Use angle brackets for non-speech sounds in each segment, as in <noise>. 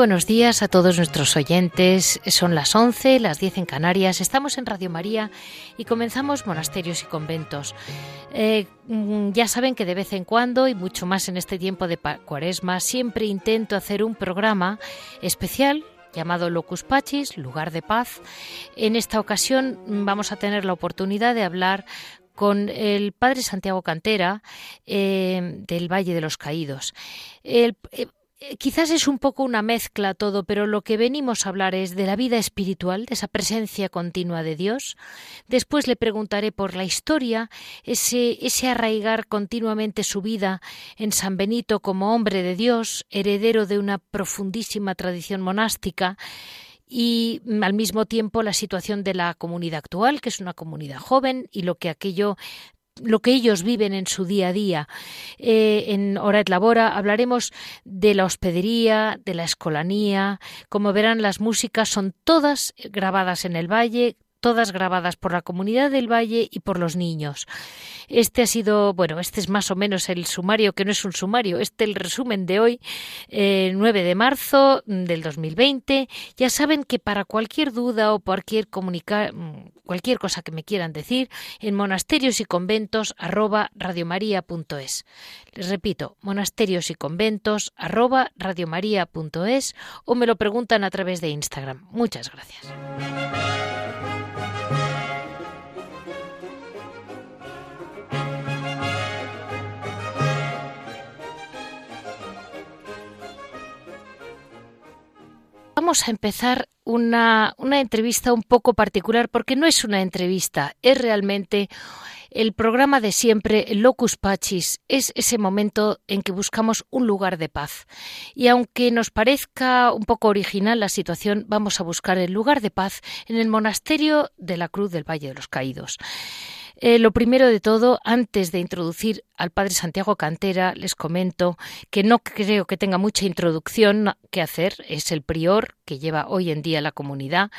Buenos días a todos nuestros oyentes. Son las 11, las 10 en Canarias. Estamos en Radio María y comenzamos Monasterios y Conventos. Eh, mm, ya saben que de vez en cuando, y mucho más en este tiempo de cuaresma, siempre intento hacer un programa especial llamado Locus Pachis, lugar de paz. En esta ocasión mm, vamos a tener la oportunidad de hablar con el padre Santiago Cantera eh, del Valle de los Caídos. Eh, quizás es un poco una mezcla todo, pero lo que venimos a hablar es de la vida espiritual, de esa presencia continua de Dios. Después le preguntaré por la historia, ese, ese arraigar continuamente su vida en San Benito como hombre de Dios, heredero de una profundísima tradición monástica y al mismo tiempo la situación de la comunidad actual, que es una comunidad joven, y lo que aquello lo que ellos viven en su día a día. Eh, en Hora et Labora hablaremos de la hospedería, de la escolanía. Como verán, las músicas son todas grabadas en el valle, todas grabadas por la comunidad del Valle y por los niños. Este ha sido, bueno, este es más o menos el sumario, que no es un sumario, este es el resumen de hoy, 9 de marzo del 2020. Ya saben que para cualquier duda o cualquier comunicar, cualquier cosa que me quieran decir, en monasterios y conventos arroba. Les repito, monasterios y conventos arroba o me lo preguntan a través de Instagram. Muchas gracias. Vamos a empezar una, una, entrevista un poco particular porque no es una entrevista, es realmente el programa de siempre, Locus Pachis, es ese momento en que buscamos un lugar de paz. Y aunque nos parezca un poco original la situación, vamos a buscar el lugar de paz en el monasterio de la Cruz del Valle de los Caídos. Eh, lo primero de todo, antes de introducir al padre Santiago Cantera, les comento que no creo que tenga mucha introducción que hacer. Es el prior que lleva hoy en día la comunidad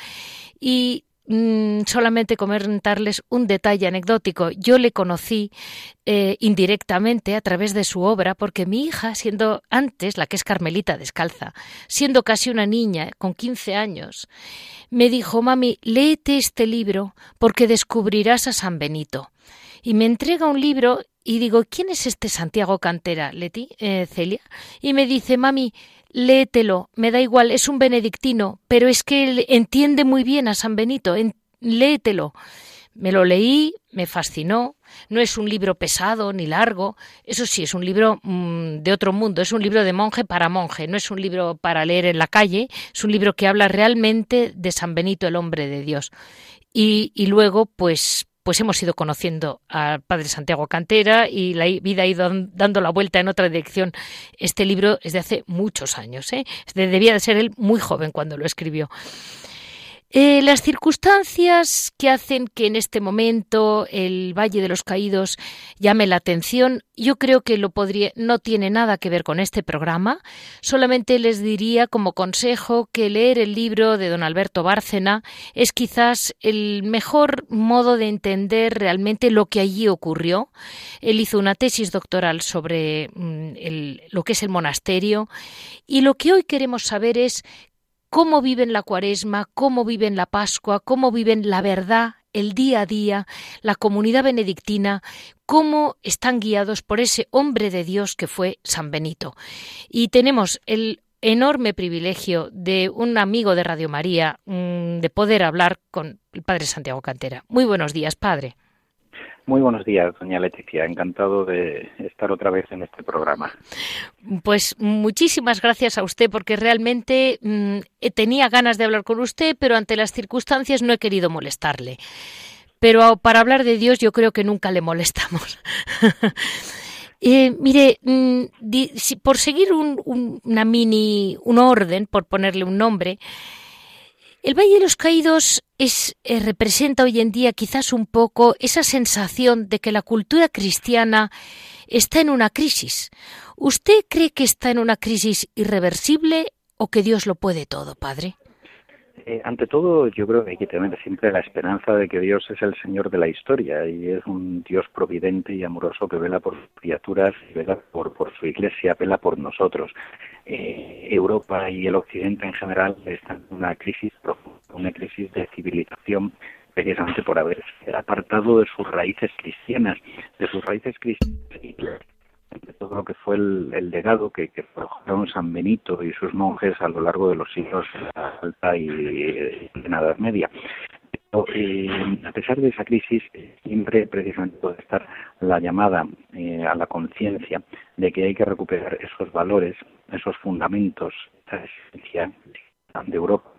y Mm, solamente comentarles un detalle anecdótico. Yo le conocí eh, indirectamente a través de su obra porque mi hija, siendo antes la que es Carmelita descalza, siendo casi una niña con 15 años, me dijo, mami, léete este libro porque descubrirás a San Benito. Y me entrega un libro y digo, ¿quién es este Santiago Cantera, Leti, eh, Celia? Y me dice, mami, léetelo, me da igual, es un benedictino, pero es que él entiende muy bien a San Benito, léetelo. Me lo leí, me fascinó. No es un libro pesado ni largo, eso sí, es un libro mm, de otro mundo, es un libro de monje para monje, no es un libro para leer en la calle, es un libro que habla realmente de San Benito, el hombre de Dios. Y luego, pues, pues hemos ido conociendo al padre Santiago Cantera y la vida ha ido dando la vuelta en otra dirección. Este libro es de hace muchos años, ¿eh? debía de ser él muy joven cuando lo escribió. Eh, las circunstancias que hacen que en este momento el Valle de los Caídos llame la atención, yo creo que lo podría, no tiene nada que ver con este programa. Solamente les diría como consejo que leer el libro de don Alberto Bárcena es quizás el mejor modo de entender realmente lo que allí ocurrió. Él hizo una tesis doctoral sobre mm, lo que es el monasterio y lo que hoy queremos saber es cómo viven la cuaresma, cómo viven la Pascua, cómo viven la verdad, el día a día, la comunidad benedictina, cómo están guiados por ese hombre de Dios que fue San Benito. Y tenemos el enorme privilegio de un amigo de Radio María mm, de poder hablar con el Padre Santiago Cantera. Muy buenos días, Padre. Muy buenos días, doña Leticia. Encantado de estar otra vez en este programa. Pues muchísimas gracias a usted porque realmente mm, tenía ganas de hablar con usted, pero ante las circunstancias no he querido molestarle. Pero para hablar de Dios yo creo que nunca le molestamos. <laughs> Eh, mire, mm, por seguir una mini, un orden, por ponerle un nombre, el Valle de los Caídos es, eh, representa hoy en día quizás un poco esa sensación de que la cultura cristiana está en una crisis, ¿Usted cree que está en una crisis irreversible o que Dios lo puede todo, Padre? Eh, ante todo, yo creo que hay que tener siempre la esperanza de que Dios es el Señor de la historia y es un Dios providente y amoroso que vela por sus criaturas, vela por, su iglesia, vela por nosotros. Eh, Europa y el Occidente en general están en una crisis profunda, una crisis de civilización precisamente por haberse apartado de sus raíces cristianas, de sus raíces cristianas de todo lo que fue el, legado que, que forjaron San Benito y sus monjes a lo largo de los siglos de la Alta y, y la Edad Media. Pero, eh, a pesar de esa crisis, siempre precisamente puede estar la llamada eh, a la conciencia de que hay que recuperar esos valores, esos fundamentos, esa esencia de Europa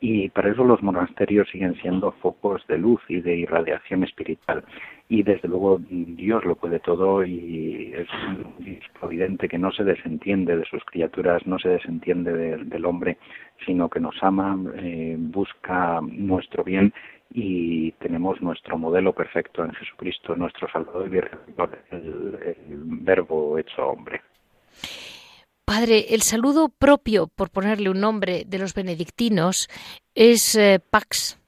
y para eso los monasterios siguen siendo focos de luz y de irradiación espiritual y desde luego Dios lo puede todo y es, providente que no se desentiende de sus criaturas, no se desentiende del hombre, sino que nos ama, eh, busca nuestro bien y tenemos nuestro modelo perfecto en Jesucristo, nuestro Salvador y el, el Verbo hecho hombre. Padre, el saludo propio, por ponerle un nombre, de los benedictinos es eh, Pax.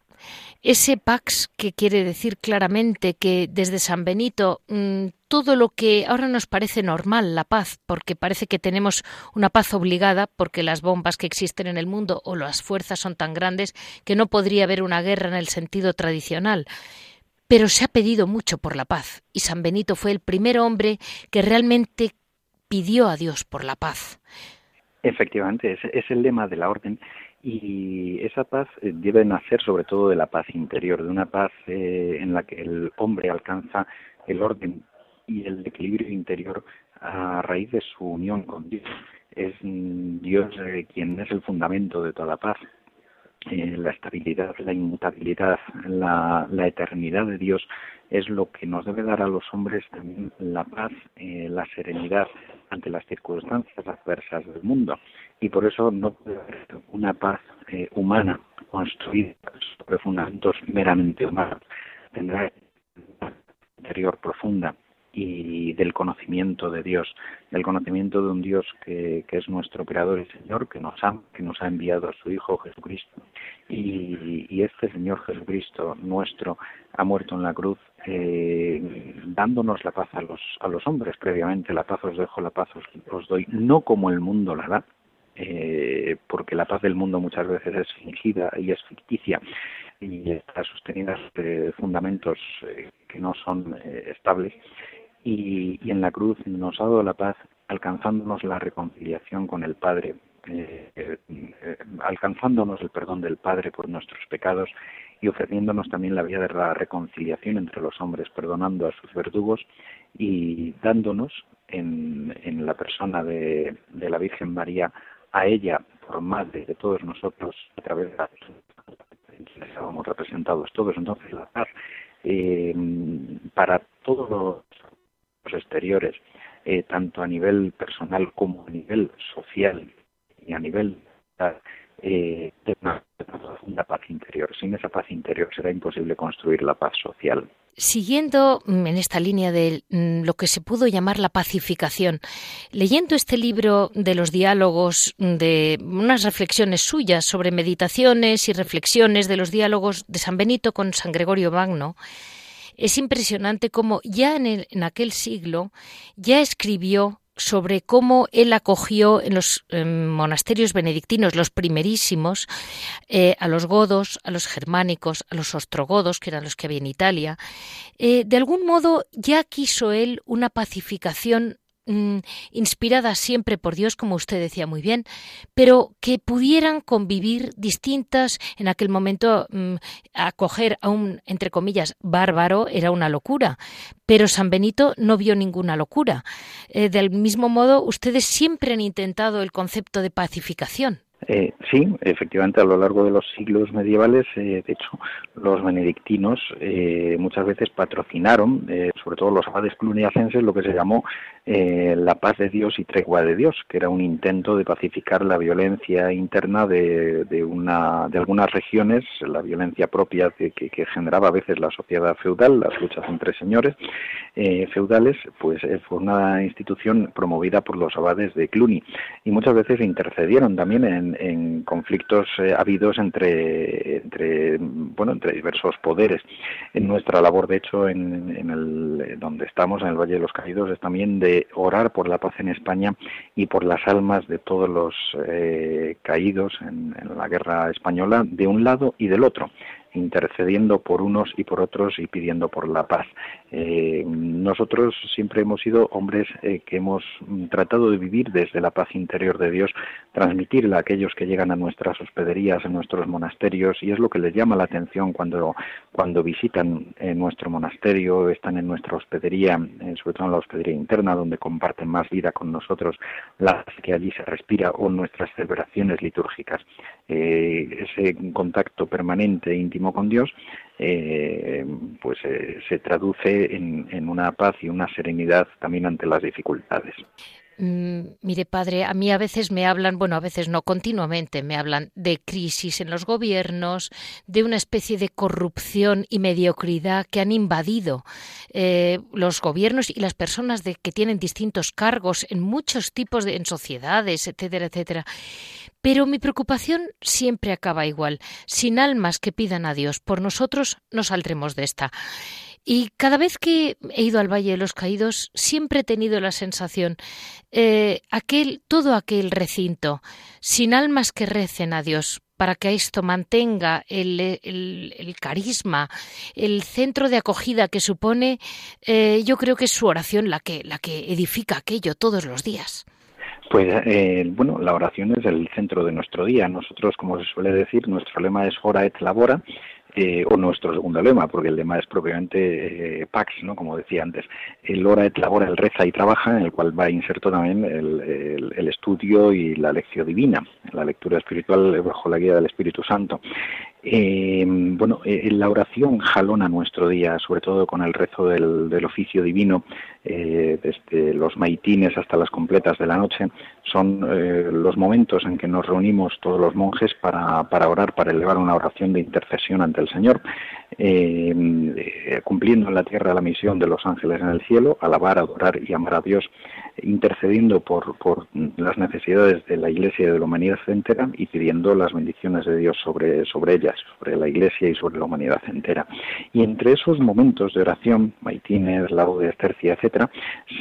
Ese Pax que quiere decir claramente que desde San Benito mm, todo lo que ahora nos parece normal, la paz, porque parece que tenemos una paz obligada, porque las bombas que existen en el mundo o las fuerzas son tan grandes que no podría haber una guerra en el sentido tradicional pero se ha pedido mucho por la paz, y San Benito fue el primer hombre que realmente pidió a Dios por la paz. Efectivamente, es, el lema de la orden y esa paz eh, debe nacer sobre todo de la paz interior, de una paz eh, en la que el hombre alcanza el orden y el equilibrio interior a raíz de su unión con Dios. Es mm, Dios eh, quien es el fundamento de toda paz. La estabilidad, la inmutabilidad, la, eternidad de Dios es lo que nos debe dar a los hombres también la paz, la serenidad, ante las circunstancias adversas del mundo. Y por eso no puede haber una paz eh, humana construida sobre fundamentos meramente humanos. Tendrá interior profunda y del conocimiento de Dios, del conocimiento de un Dios que, que, es nuestro Creador y Señor, que nos ama, que nos ha enviado a su Hijo Jesucristo. Y, y este Señor Jesucristo nuestro ha muerto en la cruz eh, dándonos la paz a los, a los hombres previamente, la paz os dejo, la paz os, doy, no como el mundo la da, eh, porque la paz del mundo muchas veces es fingida y es ficticia y está sostenida sobre fundamentos eh, que no son eh, estables y, en la cruz nos ha dado la paz alcanzándonos la reconciliación con el Padre, alcanzándonos el perdón del Padre por nuestros pecados y ofreciéndonos también la vía de la reconciliación entre los hombres, perdonando a sus verdugos y dándonos en, en la persona de, de, la Virgen María a ella por madre de todos nosotros a través de la que estábamos representados todos. Entonces la paz eh, para todos los exteriores, eh, tanto a nivel personal como a nivel social y a nivel eh, de una, paz interior. Sin esa paz interior será imposible construir la paz social. Siguiendo mm, en esta línea de mm, lo que se pudo llamar la pacificación, leyendo este libro de los diálogos, mm, de unas reflexiones suyas sobre meditaciones y reflexiones de los diálogos de San Benito con San Gregorio Magno, es impresionante cómo ya en, aquel siglo ya escribió sobre cómo él acogió en los monasterios benedictinos, los primerísimos, eh, a los godos, a los germánicos, a los ostrogodos, que eran los que había en Italia. Eh, de algún modo ya quiso él una pacificación Mm, inspiradas siempre por Dios, como usted decía muy bien, pero que pudieran convivir distintas. En aquel momento, mm, acoger a un, entre comillas, bárbaro era una locura, pero San Benito no vio ninguna locura. Eh, del mismo modo, ustedes siempre han intentado el concepto de pacificación. Eh, sí, efectivamente, a lo largo de los siglos medievales, eh, de hecho, los benedictinos eh, muchas veces patrocinaron, sobre todo los abades cluniacenses, lo que se llamó la paz de Dios y tregua de Dios, que era un intento de pacificar la violencia interna de, una, de algunas regiones, la violencia propia que, que, generaba a veces la sociedad feudal, las luchas entre señores feudales, pues fue una institución promovida por los abades de Cluny. Y muchas veces intercedieron también en en, conflictos eh, habidos entre, entre, bueno, entre diversos poderes. En nuestra labor, de hecho, en, el, donde estamos, en el Valle de los Caídos, es también de orar por la paz en España y por las almas de todos los eh, caídos en la guerra española, de un lado y del otro intercediendo por unos y por otros y pidiendo por la paz. Eh, nosotros siempre hemos sido hombres eh, que hemos tratado de vivir desde la paz interior de Dios, transmitirla a aquellos que llegan a nuestras hospederías, a nuestros monasterios, y es lo que les llama la atención cuando, cuando visitan eh, nuestro monasterio, están en nuestra hospedería, sobre todo en la hospedería interna, donde comparten más vida con nosotros, la que allí se respira, o nuestras celebraciones litúrgicas. ese contacto permanente, íntimo, con Dios, eh, pues eh, se traduce en, una paz y una serenidad también ante las dificultades. Mm, mire, padre, a mí a veces me hablan, bueno, a veces no, continuamente me hablan de crisis en los gobiernos, de una especie de corrupción y mediocridad que han invadido eh, los gobiernos y las personas de, que tienen distintos cargos en muchos tipos de sociedades, etcétera, etcétera. Pero mi preocupación siempre acaba igual. Sin almas que pidan a Dios por nosotros, no saldremos de esta. Y cada vez que he ido al Valle de los Caídos, siempre he tenido la sensación, eh, aquel, todo aquel recinto, sin almas que recen a Dios, para que esto mantenga el, carisma, el centro de acogida que supone, eh, yo creo que es su oración la que, la que edifica aquello todos los días. Pues eh, bueno, la oración es el centro de nuestro día. Nosotros, como se suele decir, nuestro lema es ora et labora, eh, o nuestro segundo lema, porque el lema es propiamente eh, Pax, ¿no? como decía antes, el hora et labora, el reza y trabaja, en el cual va inserto también el, el, estudio y la lección divina, la lectura espiritual bajo la guía del Espíritu Santo. Eh, bueno, eh, la oración jalona nuestro día, sobre todo con el rezo del, oficio divino, eh, desde los maitines hasta las completas de la noche, son eh, los momentos en que nos reunimos todos los monjes para orar, para elevar una oración de intercesión ante el Señor, cumpliendo en la tierra la misión de los ángeles en el cielo, alabar, adorar y amar a Dios intercediendo por, por las necesidades de la Iglesia y de la humanidad entera y pidiendo las bendiciones de Dios sobre, sobre ellas, sobre la Iglesia y sobre la humanidad entera. Y entre esos momentos de oración, maitines, laudes, tercia, etcétera,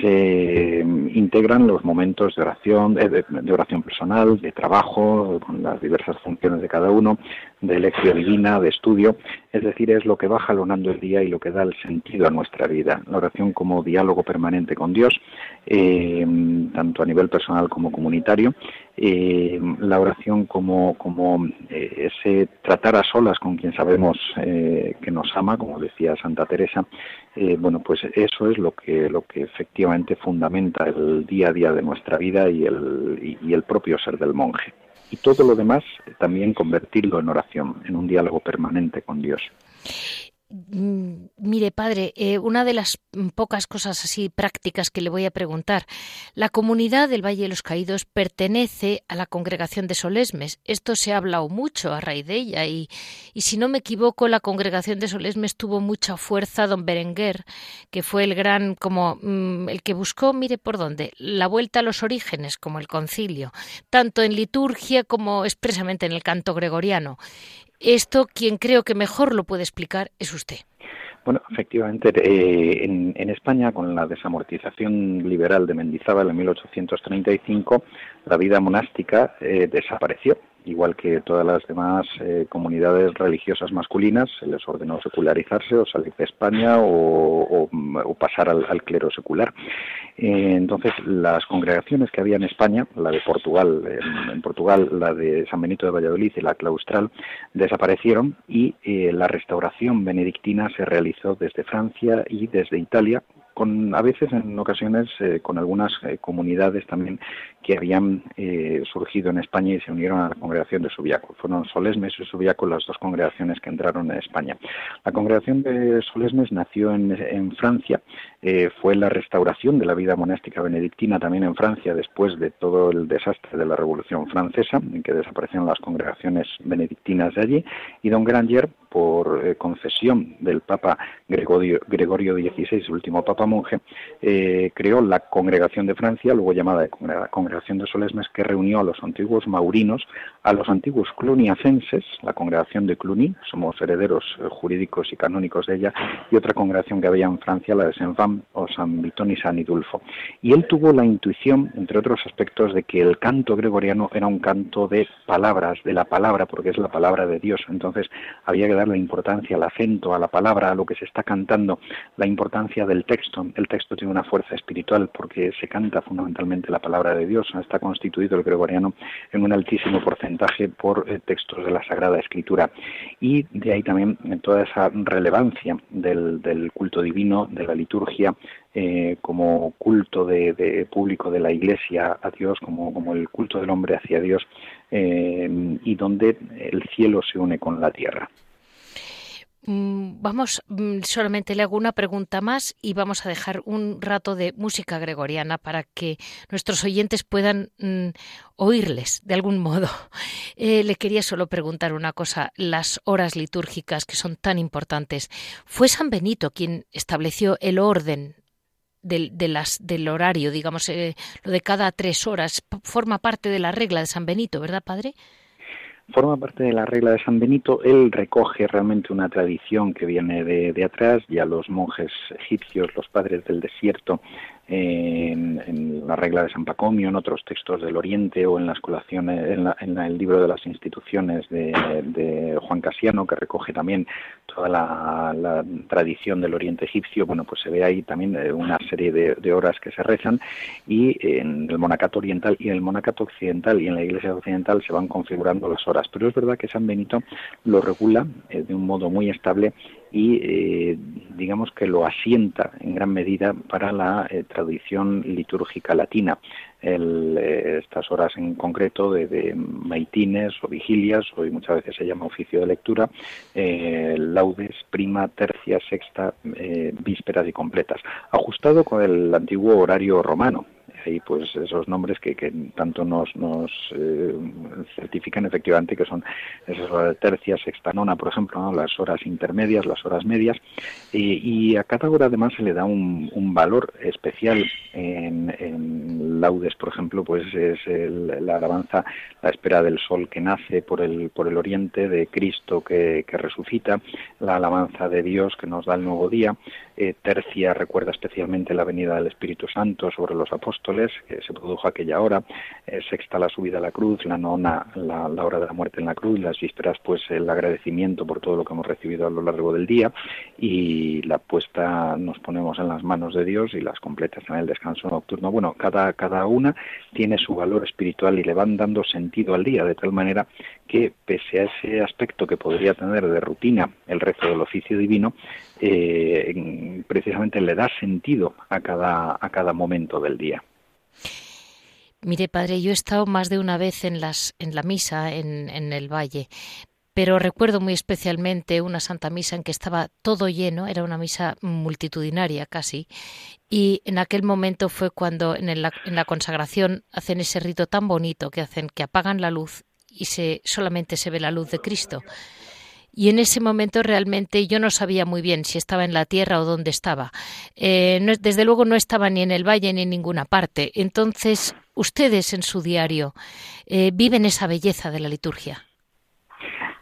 se integran los momentos de oración, de, de oración personal, de trabajo, con las diversas funciones de cada uno, de lección divina, de estudio, es decir, es lo que va jalonando el día y lo que da el sentido a nuestra vida. La oración como diálogo permanente con Dios, eh, tanto a nivel personal como comunitario, eh, la oración como, como eh, ese tratar a solas con quien sabemos que nos ama, como decía Santa Teresa, bueno, pues eso es lo que, lo que efectivamente fundamenta el día a día de nuestra vida y el, y el propio ser del monje y todo lo demás también convertirlo en oración, en un diálogo permanente con Dios. Mm, mire, padre, eh, una de las pocas cosas así prácticas que le voy a preguntar. La comunidad del Valle de los Caídos pertenece a la congregación de Solesmes. Esto se ha hablado mucho a raíz de ella y, y si no me equivoco, la congregación de Solesmes tuvo mucha fuerza don Berenguer, que fue el gran, como mm, el que buscó, mire por dónde, la vuelta a los orígenes, como el concilio, tanto en liturgia como expresamente en el canto gregoriano. Esto quien creo que mejor lo puede explicar es usted. Bueno, efectivamente, eh, en, España, con la desamortización liberal de Mendizábal en 1835, la vida monástica eh, desapareció igual que todas las demás eh, comunidades religiosas masculinas, se les ordenó secularizarse o salir de España o, pasar al, clero secular. Eh, entonces, las congregaciones que había en España, la de Portugal, en, Portugal, la de San Benito de Valladolid y la claustral, desaparecieron y eh, la restauración benedictina se realizó desde Francia y desde Italia con a veces en ocasiones eh, con algunas eh, comunidades también que habían eh, surgido en España y se unieron a la congregación de Subiaco. Fueron Solesmes y Subiaco las dos congregaciones que entraron en España. La congregación de Solesmes nació en, en Francia, fue la restauración de la vida monástica benedictina también en Francia después de todo el desastre de la Revolución Francesa, en que desaparecieron las congregaciones benedictinas de allí, y don Granger, por concesión del Papa Gregorio, Gregorio XVI, último Papa monje, eh, creó la Congregación de Francia, luego llamada Congregación de Solesmes, que reunió a los antiguos maurinos, a los antiguos cluniacenses, la Congregación de Cluny, somos herederos eh, jurídicos y canónicos de ella, y otra congregación que había en Francia, la de Saint-Fam o San Vitón y San Idulfo. Y él tuvo la intuición, entre otros aspectos, de que el canto gregoriano era un canto de palabras, de la palabra, porque es la palabra de Dios. Entonces había que darle importancia al acento, a la palabra, a lo que se está cantando, la importancia del texto el texto tiene una fuerza espiritual porque se canta fundamentalmente la palabra de Dios. Está constituido el gregoriano en un altísimo porcentaje por eh, textos de la Sagrada Escritura. Y de ahí también eh, toda esa relevancia del, culto divino, de la liturgia, eh, como culto de, público de la Iglesia a Dios, como, como el culto del hombre hacia Dios, y donde el cielo se une con la tierra. Mm, vamos, mm, solamente le hago una pregunta más y vamos a dejar un rato de música gregoriana para que nuestros oyentes puedan mm, oírles de algún modo. <laughs> Eh, le quería solo preguntar una cosa, las horas litúrgicas que son tan importantes. ¿Fue San Benito quien estableció el orden del, de las, del horario, digamos, eh, lo de cada tres horas? Forma parte de la regla de San Benito, ¿verdad, padre? Forma parte de la regla de San Benito. Él recoge realmente una tradición que viene de, de atrás. Ya los monjes egipcios, los padres del desierto, en, la regla de San Pacomio, en otros textos del Oriente o en las colaciones, en, el libro de las instituciones de, Juan Casiano, que recoge también toda la, tradición del Oriente egipcio. Bueno, pues se ve ahí también eh, una serie de, horas que se rezan y en el monacato oriental y en el monacato occidental y en la iglesia occidental se van configurando las horas. Pero es verdad que San Benito lo regula eh, de un modo muy estable y eh, digamos que lo asienta en gran medida para la eh, tradición litúrgica latina. Eh, estas horas en concreto de, maitines o vigilias, hoy muchas veces se llama oficio de lectura, laudes, prima, tercia, sexta, vísperas y completas, ajustado con el antiguo horario romano, y pues esos nombres que, que tanto nos, nos eh, certifican efectivamente que son esas horas tercia, sexta, nona, por ejemplo, las horas intermedias, las horas medias, y, a cada hora además se le da un, un valor especial. En, en, laudes, por ejemplo, pues es la alabanza, la espera del sol que nace por el, por el oriente, de Cristo que, que resucita, la alabanza de Dios que nos da el nuevo día, eh, tercia recuerda especialmente la venida del Espíritu Santo sobre los apóstoles, que se produjo aquella hora, eh, sexta la subida a la cruz, la nona la, hora de la muerte en la cruz, las vísperas pues el agradecimiento por todo lo que hemos recibido a lo largo del día y la puesta nos ponemos en las manos de Dios y las completas en el descanso nocturno. Bueno, cada, cada una tiene su valor espiritual y le van dando sentido al día, de tal manera que pese a ese aspecto que podría tener de rutina el rezo del oficio divino, eh, precisamente le da sentido a cada, a cada momento del día. Mire, padre, yo he estado más de una vez en, las, en la misa en, en el valle, pero recuerdo muy especialmente una Santa Misa en que estaba todo lleno, era una misa multitudinaria casi, y en aquel momento fue cuando en la, en la consagración hacen ese rito tan bonito que hacen que apagan la luz y se solamente se ve la luz de Cristo y en ese momento realmente yo no sabía muy bien si estaba en la tierra o dónde estaba. Eh, desde luego no estaba ni en el valle ni en ninguna parte. Entonces, ustedes en su diario eh, viven esa belleza de la liturgia.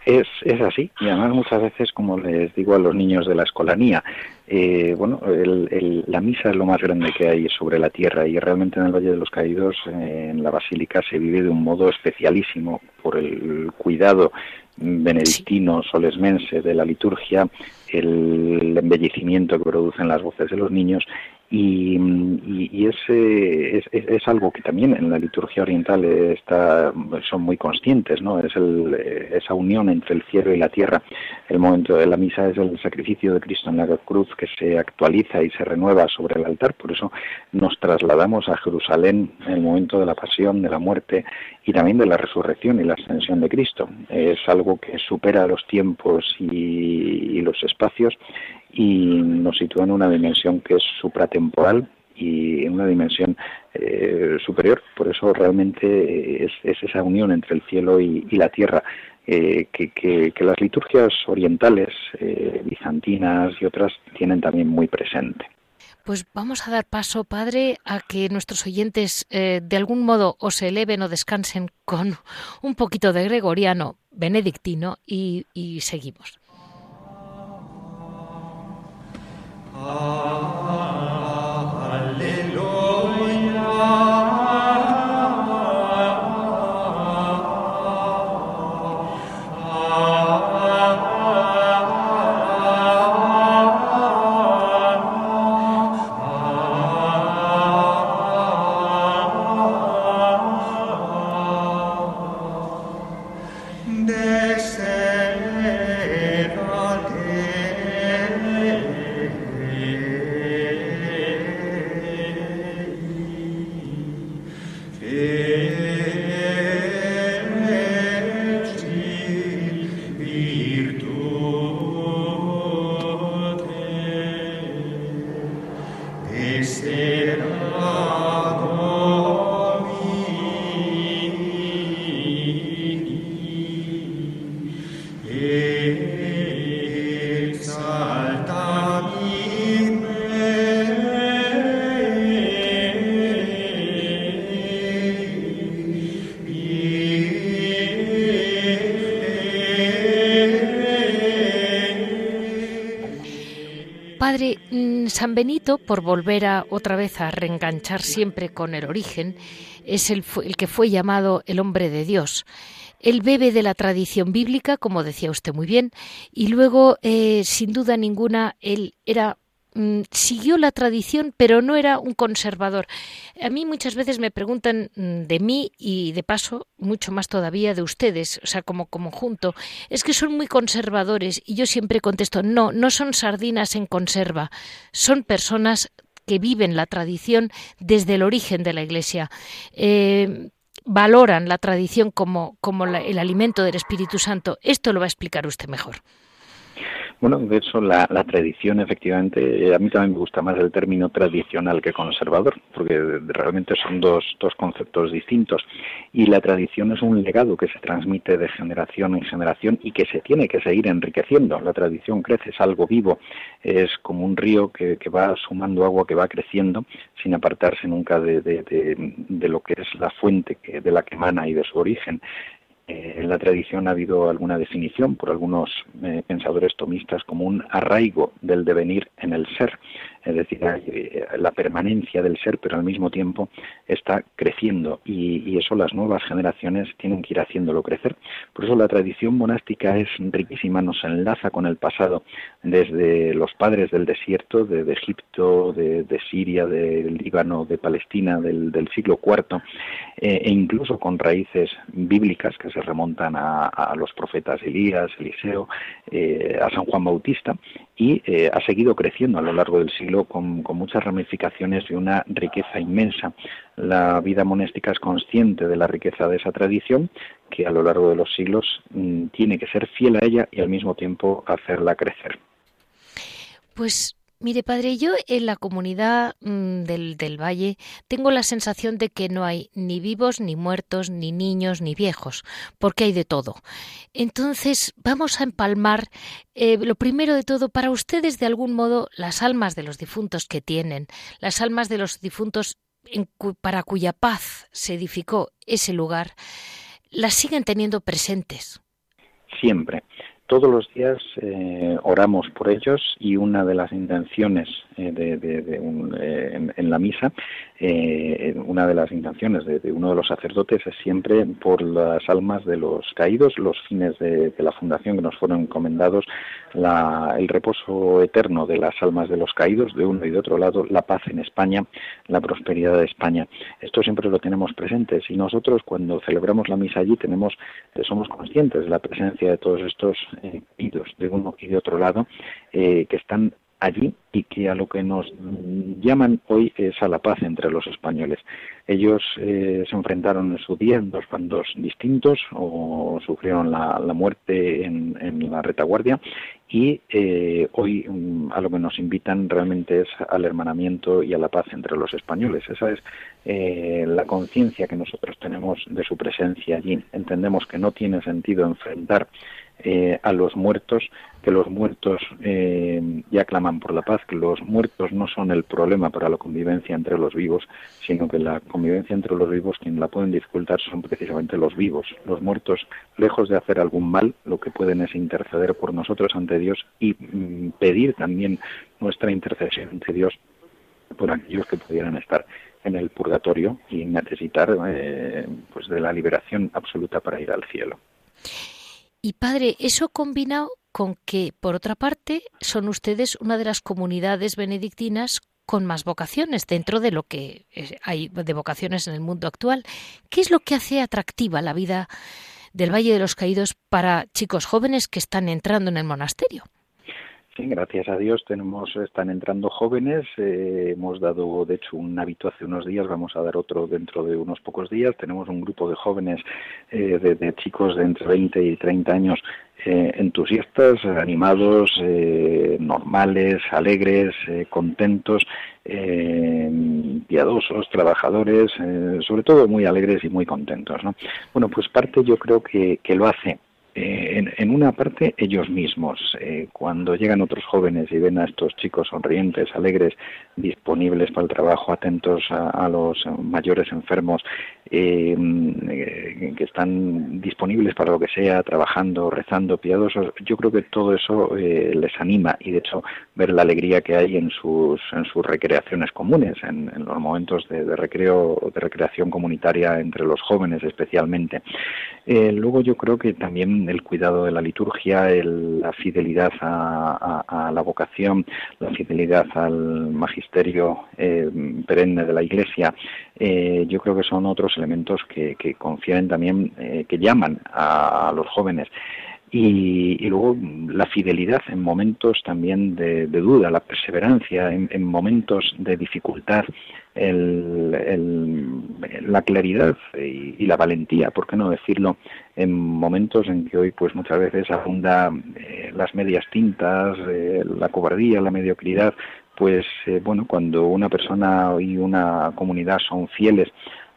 Es, es así, y además muchas veces, como les digo a los niños de la escolanía, eh, bueno, la misa es lo más grande que hay sobre la tierra y realmente en el Valle de los Caídos, en la Basílica, se vive de un modo especialísimo por el cuidado benedictino, solesmense de la liturgia, el embellecimiento que producen las voces de los niños y, y, es, es, algo que también en la liturgia oriental está, son muy conscientes, ¿no? Es el, esa unión entre el cielo y la tierra. El momento de la misa es el sacrificio de Cristo en la cruz que se actualiza y se renueva sobre el altar, por eso nos trasladamos a Jerusalén en el momento de la pasión, de la muerte y también de la resurrección y la ascensión de Cristo. Es algo que supera los tiempos y los espacios y nos sitúa en una dimensión que es supratemporal y en una dimensión eh, superior. Por eso realmente es, esa unión entre el cielo y, la tierra eh, que, las liturgias orientales, eh, bizantinas y otras tienen también muy presente. Pues vamos a dar paso, Padre, a que nuestros oyentes de algún modo o se eleven o descansen con un poquito de gregoriano benedictino y seguimos. Amen. San Benito, por volver a otra vez a reenganchar siempre con el origen, es el, que fue llamado el hombre de Dios. Él bebe de la tradición bíblica, como decía usted muy bien, y luego, eh, sin duda ninguna, él era Mm, siguió la tradición, pero no era un conservador. A mí muchas veces me preguntan mm, de mí y de paso mucho más todavía de ustedes, o sea, como conjunto, es que son muy conservadores y yo siempre contesto, no, no son sardinas en conserva, son personas que viven la tradición desde el origen de la Iglesia. Eh, valoran la tradición como, como el alimento del Espíritu Santo. Esto lo va a explicar usted mejor. Bueno, de hecho, la, tradición, efectivamente, a mí también me gusta más el término tradicional que conservador, porque realmente son dos, dos conceptos distintos. Y la tradición es un legado que se transmite de generación en generación y que se tiene que seguir enriqueciendo. La tradición crece, es algo vivo, es como un río que, va sumando agua, que va creciendo, sin apartarse nunca de, de lo que es la fuente que, de la que emana y de su origen. Eh, en la tradición ha habido alguna definición por algunos eh, pensadores tomistas como un arraigo del devenir en el ser es decir, eh, la permanencia del ser, pero al mismo tiempo está creciendo y, eso las nuevas generaciones tienen que ir haciéndolo crecer. Por eso la tradición monástica es riquísima, nos enlaza con el pasado, desde los padres del desierto, de, Egipto, de, Siria, del Líbano, de Palestina, del, siglo IV, eh, e incluso con raíces bíblicas que se remontan a, los profetas Elías, Eliseo, eh, a San Juan Bautista, y ha seguido creciendo a lo largo del siglo con, muchas ramificaciones y una riqueza inmensa. La vida monástica es consciente de la riqueza de esa tradición que a lo largo de los siglos mm, tiene que ser fiel a ella y al mismo tiempo hacerla crecer. Pues Mire, padre, yo en la comunidad mm, del, del, Valle tengo la sensación de que no hay ni vivos, ni muertos, ni niños, ni viejos, porque hay de todo. Entonces, vamos a empalmar, eh, lo primero de todo, para ustedes, de algún modo, las almas de los difuntos que tienen, las almas de los difuntos para cuya paz se edificó ese lugar, las siguen teniendo presentes. Siempre todos los días eh, oramos por ellos y una de las intenciones eh, de, en, la misa, una de las intenciones de, uno de los sacerdotes es siempre por las almas de los caídos, los fines de, la fundación que nos fueron encomendados, el reposo eterno de las almas de los caídos de uno y de otro lado, la paz en España, la prosperidad de España. Esto siempre lo tenemos presente. y nosotros cuando celebramos la misa allí tenemos, somos conscientes de la presencia de todos estos eh, de uno y de otro lado eh, que están allí y que a lo que nos llaman hoy es a la paz entre los españoles. Ellos eh, se enfrentaron en su día en dos bandos distintos o sufrieron la, muerte en, la retaguardia y hoy mm, a lo que nos invitan realmente es al hermanamiento y a la paz entre los españoles. Esa es la conciencia que nosotros tenemos de su presencia allí. Entendemos que no tiene sentido enfrentar eh, a los muertos, que los muertos eh, ya claman por la paz, que los muertos no son el problema para la convivencia entre los vivos, sino que la convivencia entre los vivos quien la pueden dificultar son precisamente los vivos. Los muertos, lejos de hacer algún mal, lo que pueden es interceder por nosotros ante Dios y mm, pedir también nuestra intercesión ante Dios por aquellos que pudieran estar en el purgatorio y necesitar eh, pues de la liberación absoluta para ir al cielo. Y padre, eso combinado con que, por otra parte, son ustedes una de las comunidades benedictinas con más vocaciones dentro de lo que hay de vocaciones en el mundo actual. ¿Qué es lo que hace atractiva la vida del Valle de los Caídos para chicos jóvenes que están entrando en el monasterio? Gracias a Dios tenemos, están entrando jóvenes, eh, hemos dado de hecho un hábito hace unos días, vamos a dar otro dentro de unos pocos días, tenemos un grupo de jóvenes, eh, de, chicos de entre 20 y 30 años eh, entusiastas, animados, normales, alegres, contentos, piadosos, trabajadores, sobre todo muy alegres y muy contentos. ¿no? Bueno, pues parte yo creo que, que lo hace eh, en, una parte ellos mismos. Eh, cuando llegan otros jóvenes y ven a estos chicos sonrientes, alegres, disponibles para el trabajo, atentos a, los mayores enfermos, eh, que están disponibles para lo que sea, trabajando, rezando, piadosos, yo creo que todo eso les anima y de hecho ver la alegría que hay en sus, en sus recreaciones comunes, en, los momentos de, recreo, de recreación comunitaria entre los jóvenes especialmente. luego yo creo que también el cuidado de la liturgia, la fidelidad a, la vocación, la fidelidad al magisterio eh, perenne de la Iglesia, eh, yo creo que son otros elementos que, que confieren también, eh, que llaman a, los jóvenes. Y, luego la fidelidad en momentos también de, duda, la perseverancia en, momentos de dificultad, la claridad y, la valentía, ¿por qué no decirlo? En momentos en que hoy pues muchas veces abunda eh, las medias tintas, eh, la cobardía, la mediocridad, pues bueno, cuando una persona y una comunidad son fieles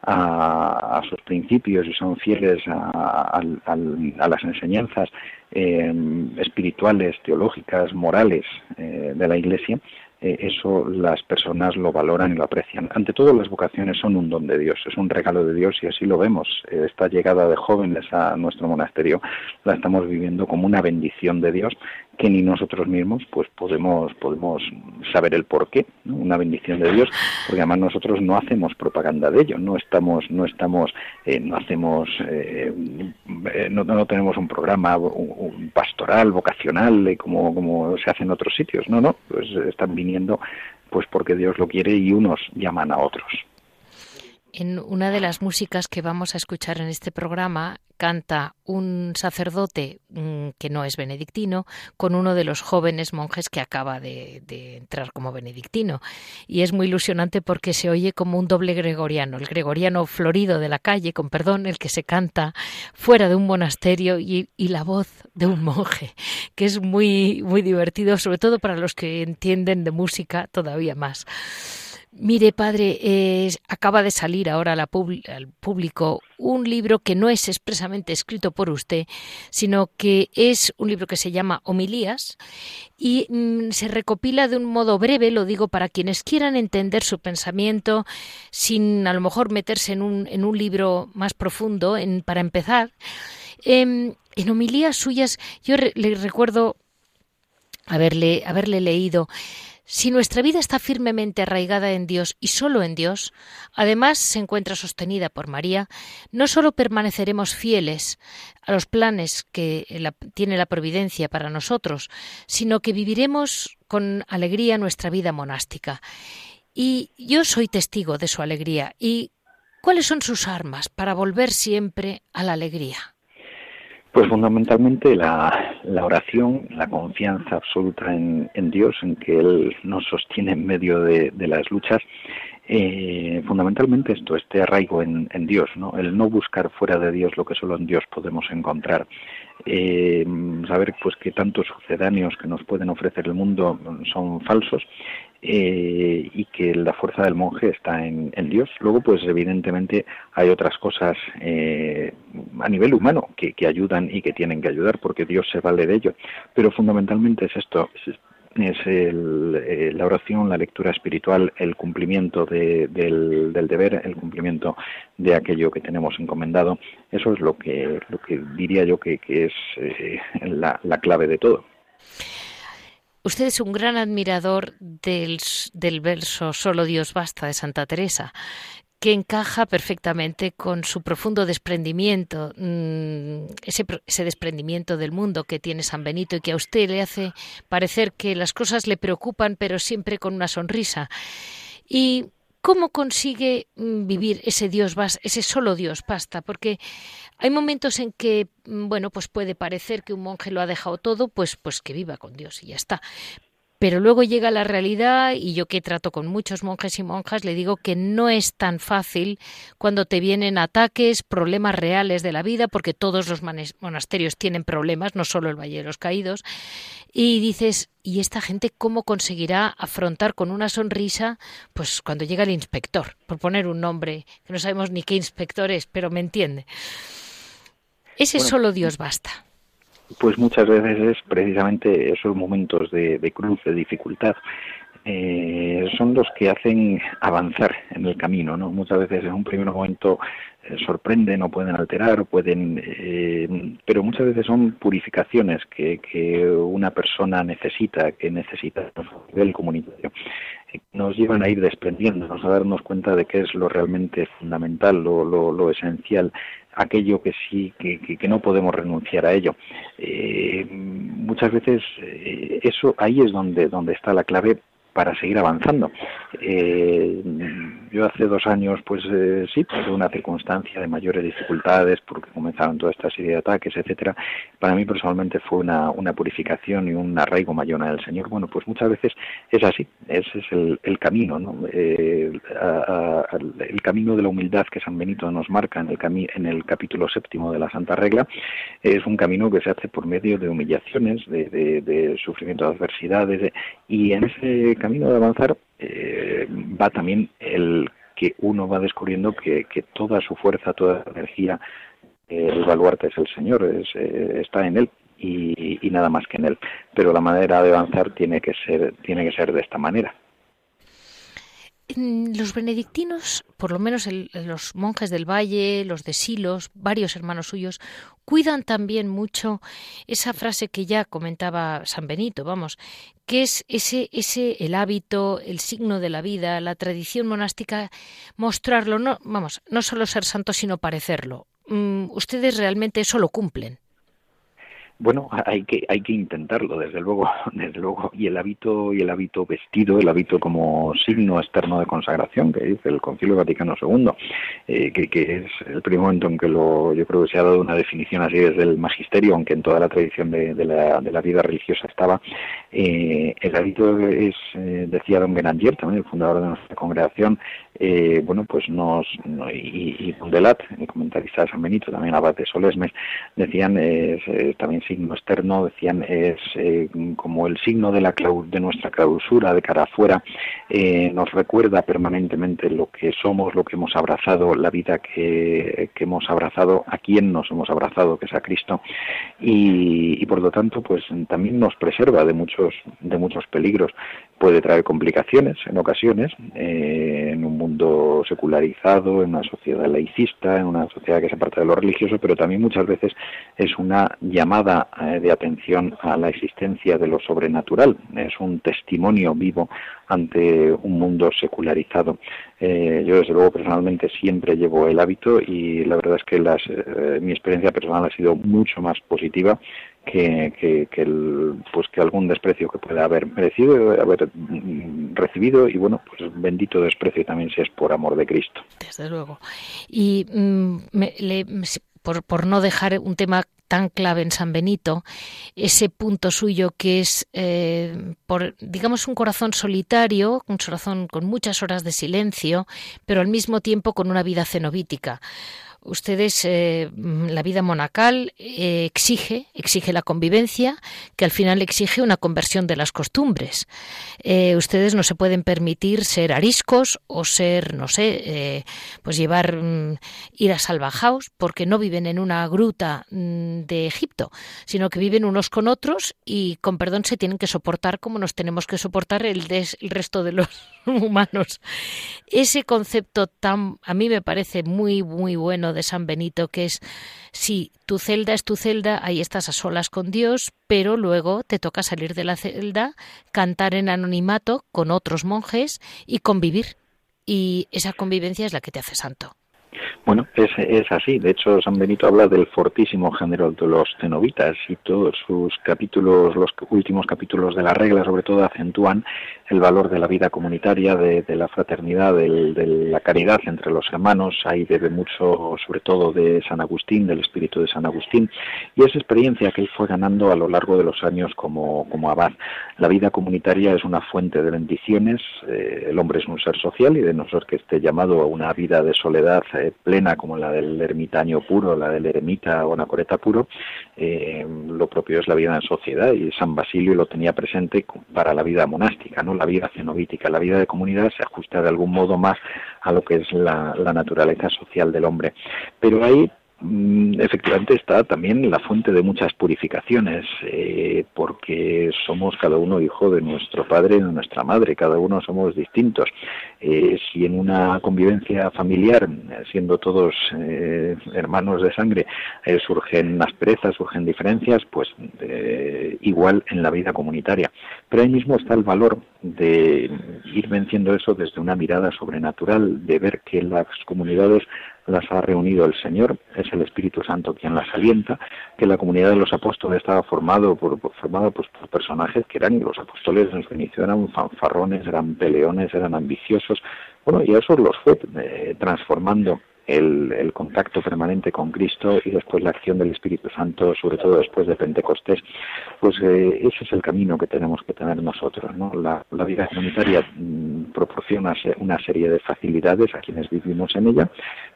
a, sus principios y son fieles a, las enseñanzas espirituales, teológicas, morales de la Iglesia, eh, eso las personas lo valoran y lo aprecian. Ante todo, las vocaciones son un don de Dios, es un regalo de Dios y así lo vemos. Eh, esta llegada de jóvenes a nuestro monasterio la estamos viviendo como una bendición de Dios que ni nosotros mismos pues podemos podemos saber el porqué una bendición de Dios porque además nosotros no hacemos propaganda de ello no estamos no estamos eh, no hacemos no, no, tenemos un programa un pastoral vocacional como como se hace en otros sitios no no pues están viniendo pues porque Dios lo quiere y unos llaman a otros. En una de las músicas que vamos a escuchar en este programa canta un sacerdote mm, que no es benedictino con uno de los jóvenes monjes que acaba de, entrar como benedictino. Y es muy ilusionante porque se oye como un doble gregoriano, el gregoriano florido de la calle, con perdón, el que se canta fuera de un monasterio y, y la voz de un monje, que es muy, muy divertido, sobre todo para los que entienden de música todavía más. Mire, padre, acaba de salir ahora al público un libro que no es expresamente escrito por usted, sino que es un libro que se llama Homilías y mm, se recopila de un modo breve, lo digo para quienes quieran entender su pensamiento sin a lo mejor meterse en un, en un libro más profundo, en, para empezar. Em, en homilías suyas, yo le recuerdo haberle, haberle leído si nuestra vida está firmemente arraigada en Dios y solo en Dios, además se encuentra sostenida por María, no solo permaneceremos fieles a los planes que tiene la providencia para nosotros, sino que viviremos con alegría nuestra vida monástica. Y yo soy testigo de su alegría. ¿Y cuáles son sus armas para volver siempre a la alegría? Pues fundamentalmente la, oración, la confianza absoluta en, Dios, en que Él nos sostiene en medio de, las luchas. Eh, fundamentalmente esto, este arraigo en, Dios, ¿no? el no buscar fuera de Dios lo que solo en Dios podemos encontrar. Eh, saber pues que tantos sucedáneos que nos pueden ofrecer el mundo son falsos eh, y que la fuerza del monje está en, Dios. Luego, pues evidentemente hay otras cosas eh, a nivel humano que, ayudan y que tienen que ayudar porque Dios se vale de ello. Pero fundamentalmente es esto, es, eh, la oración, la lectura espiritual, el cumplimiento del, deber, el cumplimiento de aquello que tenemos encomendado. Eso es lo que, lo que diría yo que, es la clave de todo. Usted es un gran admirador del, del, verso Solo Dios basta de Santa Teresa, que encaja perfectamente con su profundo desprendimiento, mm, ese, desprendimiento del mundo que tiene San Benito y que a usted le hace parecer que las cosas le preocupan, pero siempre con una sonrisa. Y ¿Cómo consigue mm, vivir ese Dios, ese solo Dios basta? Porque hay momentos en que, mm, bueno, pues puede parecer que un monje lo ha dejado todo, pues, pues que viva con Dios y ya está. Pero luego llega la realidad y yo que trato con muchos monjes y monjas le digo que no es tan fácil cuando te vienen ataques, problemas reales de la vida, porque todos los monasterios tienen problemas, no solo el Valle de los Caídos, y dices, ¿y esta gente cómo conseguirá afrontar con una sonrisa, pues cuando llega el inspector, por poner un nombre, que no sabemos ni qué inspector es, pero me entiende? Ese solo Dios basta pues muchas veces es precisamente esos momentos de, cruz, de dificultad, eh, son los que hacen avanzar en el camino, ¿no? Muchas veces en un primer momento eh, sorprenden o pueden alterar, o pueden, eh, pero muchas veces son purificaciones que, que una persona necesita, que necesita a nivel comunitario, nos llevan a ir desprendiéndonos, a darnos cuenta de qué es lo realmente fundamental, lo, lo, esencial aquello que sí, que, que, no podemos renunciar a ello. Eh, muchas veces eh, eso ahí es donde, donde está la clave para seguir avanzando. Eh, yo hace dos años, pues eh, sí, por una circunstancia de mayores dificultades, porque comenzaron toda esta serie de ataques, etcétera. Para mí personalmente fue una, una purificación y un arraigo mayor en el Señor. Bueno, pues muchas veces es así, ese es el, camino, ¿no? Eh, el camino de la humildad que San Benito nos marca en el, en el capítulo séptimo de la Santa Regla es un camino que se hace por medio de humillaciones, de, de, de sufrimiento de adversidades, y en ese camino de avanzar eh, va también el que uno va descubriendo que, toda su fuerza, toda su energía, el baluarte es el Señor, es, eh, está en Él y, y, nada más que en Él. Pero la manera de avanzar tiene que ser, tiene que ser de esta manera. Los benedictinos, por lo menos los monjes del Valle, los de Silos, varios hermanos suyos, cuidan también mucho esa frase que ya comentaba San Benito, vamos, que es ese, ese el hábito, el signo de la vida, la tradición monástica, mostrarlo, no, vamos, no solo ser santo, sino parecerlo. Mm, ustedes realmente eso lo cumplen. Bueno, hay que hay que intentarlo, desde luego, <laughs> desde luego. Y el hábito y el hábito vestido, el hábito como signo externo de consagración que dice el Concilio Vaticano II, eh, que, que, es el primer momento en que lo, yo creo que se ha dado una definición así desde el magisterio, aunque en toda la tradición de, de, la, de la, vida religiosa estaba. Eh, el hábito es, eh, decía Don Benanger, también el fundador de nuestra congregación, eh, bueno, pues nos y, y Delat, el comentarista de San Benito, también Abad de Solesmes, decían también signo externo, decían, es eh, como el signo de, la de nuestra clausura de cara afuera, eh, nos recuerda permanentemente lo que somos, lo que hemos abrazado, la vida que, que hemos abrazado, a quién nos hemos abrazado, que es a Cristo, y, y por lo tanto, pues también nos preserva de muchos, de muchos peligros puede traer complicaciones en ocasiones eh, en un mundo secularizado, en una sociedad laicista, en una sociedad que se aparta de lo religioso, pero también muchas veces es una llamada eh, de atención a la existencia de lo sobrenatural, es un testimonio vivo ante un mundo secularizado. Eh, yo desde luego personalmente siempre llevo el hábito y la verdad es que las, mi experiencia personal ha sido mucho más positiva que, que, el, pues que algún desprecio que pueda haber merecido, haber recibido y bueno, pues bendito desprecio también si es por amor de Cristo. Desde luego. Y mm, por, por no dejar un tema tan clave en San Benito, ese punto suyo que es, eh, por, digamos, un corazón solitario, un corazón con muchas horas de silencio, pero al mismo tiempo con una vida cenobítica ustedes eh, la vida monacal eh, exige exige la convivencia que al final exige una conversión de las costumbres. Eh, ustedes no se pueden permitir ser ariscos o ser no sé pues llevar mm, ir a salvajaos porque no viven en una gruta mm, de Egipto sino que viven unos con otros y con perdón se tienen que soportar como nos tenemos que soportar el, el resto de los <laughs> humanos. Ese concepto tan a mí me parece muy muy bueno de San Benito, que es, si tu celda es tu celda, ahí estás a solas con Dios, pero luego te toca salir de la celda, cantar en anonimato con otros monjes y convivir. Y esa convivencia es la que te hace santo. Bueno, es, es así. De hecho, San Benito habla del fortísimo género de los cenobitas y todos sus capítulos, los últimos capítulos de la regla, sobre todo, acentúan el valor de la vida comunitaria, de, la fraternidad, de la caridad entre los hermanos. Ahí debe mucho, sobre todo, de San Agustín, del espíritu de San Agustín, y esa experiencia que él fue ganando a lo largo de los años como, como abad. La vida comunitaria es una fuente de bendiciones. Eh, el hombre es un ser social y de nosotros que esté llamado a una vida de soledad eh, plena como la del ermitaño puro, la del eremita o anacoreta puro, eh, lo propio es la vida en sociedad y San Basilio lo tenía presente para la vida monástica, ¿no? la vida cenobítica, la vida de comunidad se ajusta de algún modo más a lo que es la, la naturaleza social del hombre. Pero ahí efectivamente está también la fuente de muchas purificaciones, eh, porque somos cada uno hijo de nuestro padre y de nuestra madre, cada uno somos distintos. Eh, si en una convivencia familiar, siendo todos eh, hermanos de sangre, surgen asperezas, surgen diferencias, pues igual en la vida comunitaria. Pero ahí mismo está el valor de ir venciendo eso desde una mirada sobrenatural, de ver que las comunidades las ha reunido el Señor, es el Espíritu Santo quien las alienta, que la comunidad de los apóstoles estaba formado por, formada pues, por personajes que eran, los apóstoles en su inicio eran fanfarrones, eran peleones, eran ambiciosos, bueno, y eso los fue eh, transformando el, contacto permanente con Cristo y después la acción del Espíritu Santo, sobre todo después de Pentecostés, pues eh, ese es el camino que tenemos que tener nosotros. ¿no? La, vida comunitaria mm, proporciona una serie de facilidades a quienes vivimos en ella,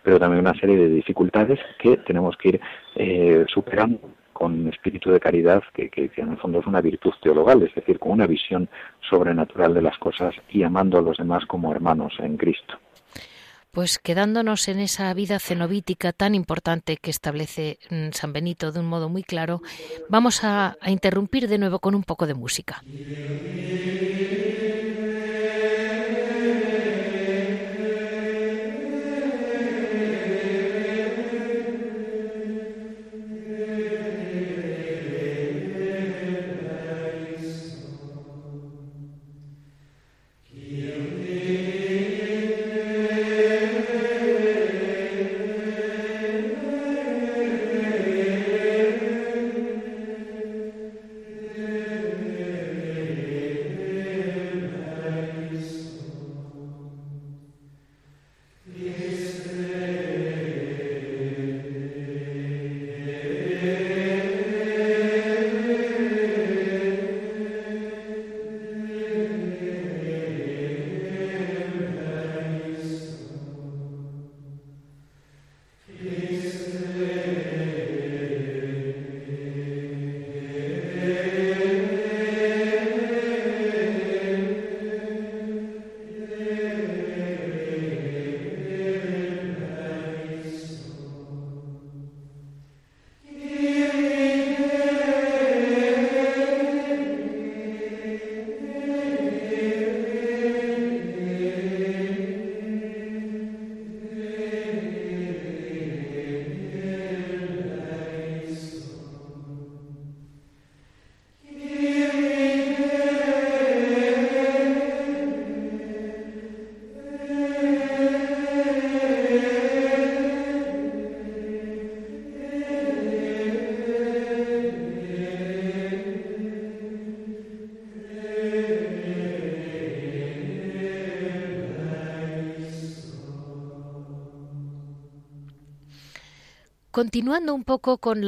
pero también una serie de dificultades que tenemos que ir eh, superando con espíritu de caridad, que, que, en el fondo es una virtud teologal, es decir, con una visión sobrenatural de las cosas y amando a los demás como hermanos en Cristo pues quedándonos en esa vida cenobítica tan importante que establece mm, San Benito de un modo muy claro, vamos a, a interrumpir de nuevo con un poco de música. Continuando un poco con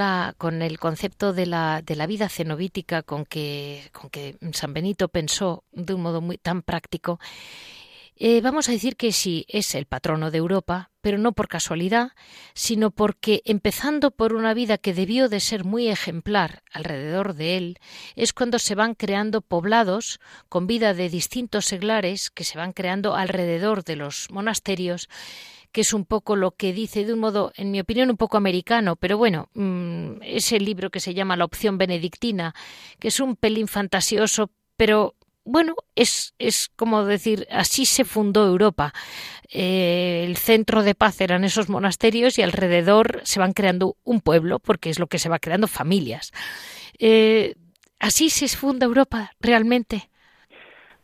el concepto de la, vida cenobítica con que con que San Benito pensó de un modo muy tan práctico eh, vamos a decir que sí, es el patrono de Europa, pero no por casualidad, sino porque, empezando por una vida que debió de ser muy ejemplar alrededor de él, es cuando se van creando poblados con vida de distintos seglares que se van creando alrededor de los monasterios, que es un poco lo que dice de un modo, en mi opinión, un poco americano, pero bueno, mm, ese libro que se llama La opción benedictina, que es un pelín fantasioso, pero bueno, es, es como decir, así se fundó Europa. Eh, el centro de paz eran esos monasterios y alrededor se van creando un pueblo, porque es lo que se va creando familias. Eh, ¿Así se funda Europa realmente?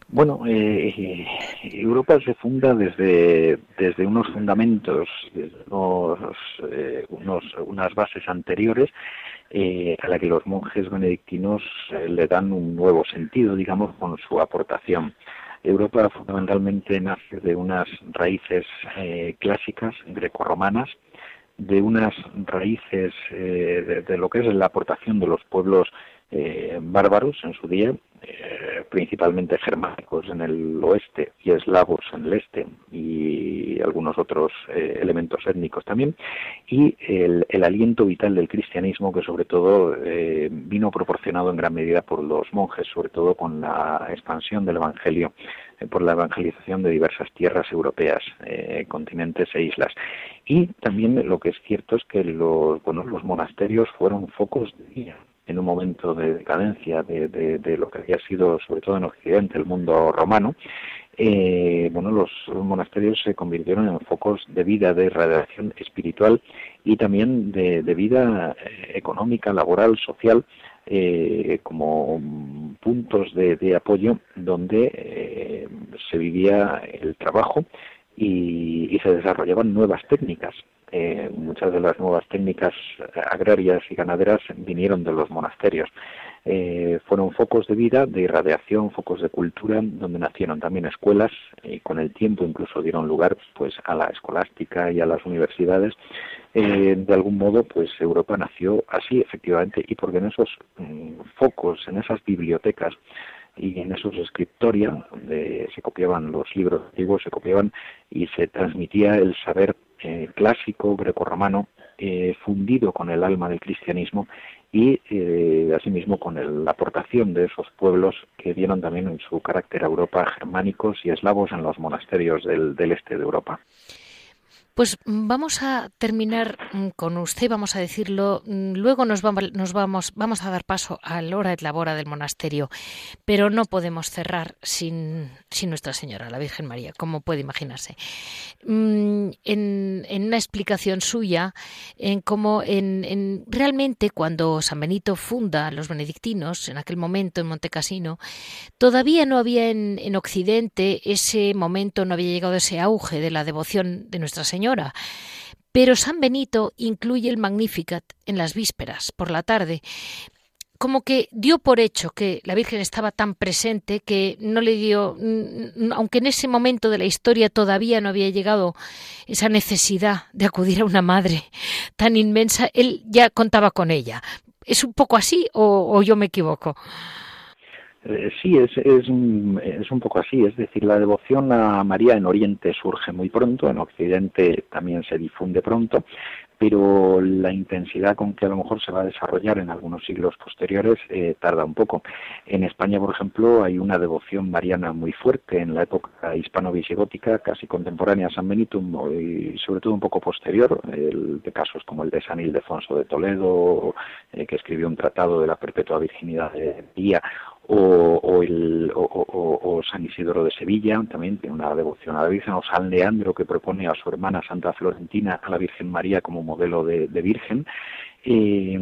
Bueno, eh, Europa se funda desde, desde unos fundamentos, unos, unos, unas bases anteriores eh, a la que los monjes benedictinos eh, le dan un nuevo sentido, digamos, con su aportación. Europa fundamentalmente nace de unas raíces eh, clásicas grecorromanas, de unas raíces de, lo que es la aportación de los pueblos bárbaros en su día, principalmente germánicos en el oeste y eslavos en el este y algunos otros eh, elementos étnicos también y el, aliento vital del cristianismo que sobre todo eh, vino proporcionado en gran medida por los monjes sobre todo con la expansión del evangelio eh, por la evangelización de diversas tierras europeas, continentes e islas. Y también lo que es cierto es que los, bueno, los monasterios fueron focos de vida en un momento de decadencia de, lo que había sido, sobre todo en Occidente, el mundo romano, eh, bueno, los, monasterios se convirtieron en focos de vida, de radiación espiritual y también de, vida eh, económica, laboral, social, eh, como puntos de, apoyo donde se vivía el trabajo y se desarrollaban nuevas técnicas eh, muchas de las nuevas técnicas agrarias y ganaderas vinieron de los monasterios. Eh, fueron focos de vida, de irradiación, focos de cultura, donde nacieron también escuelas y con el tiempo incluso dieron lugar pues a la escolástica y a las universidades. Eh, de algún modo, pues Europa nació así efectivamente y porque en esos mm, focos, en esas bibliotecas y en esos escritoria, donde se copiaban los libros antiguos, se copiaban y se transmitía el saber eh, clásico grecorromano eh, fundido con el alma del cristianismo y eh, asimismo con la aportación de esos pueblos que dieron también en su carácter a Europa germánicos y eslavos en los monasterios del este de Europa. Pues vamos a terminar mm, con usted, vamos a decirlo. Mm, luego nos vamos, nos vamos, vamos a dar paso a la hora de labora del monasterio, pero no podemos cerrar sin, sin Nuestra Señora, la Virgen María, como puede imaginarse. Mm, en, en una explicación suya, en cómo en, realmente cuando San Benito funda los benedictinos, en aquel momento en Montecasino, todavía no había en, en Occidente ese momento, no había llegado ese auge de la devoción de Nuestra Señora pero San Benito incluye el Magnificat en las vísperas, por la tarde, como que dio por hecho que la Virgen estaba tan presente que no le dio, aunque en ese momento de la historia todavía no había llegado esa necesidad de acudir a una madre tan inmensa, él ya contaba con ella. ¿Es un poco así o yo me equivoco? Eh, sí, es, es, un, es un poco así, es decir, la devoción a María en Oriente surge muy pronto, en Occidente también se difunde pronto, pero la intensidad con que a lo mejor se va a desarrollar en algunos siglos posteriores eh, tarda un poco. En España, por ejemplo, hay una devoción mariana muy fuerte en la época hispano-visigótica, casi contemporánea a San Benito y sobre todo un poco posterior, el, de casos como el de San Ildefonso de Toledo, eh, que escribió un tratado de la perpetua virginidad de María, o, el, o, San Isidoro de Sevilla, también tiene una devoción a la Virgen, o San Leandro, que propone a su hermana Santa Florentina a la Virgen María como modelo de, Virgen. Eh,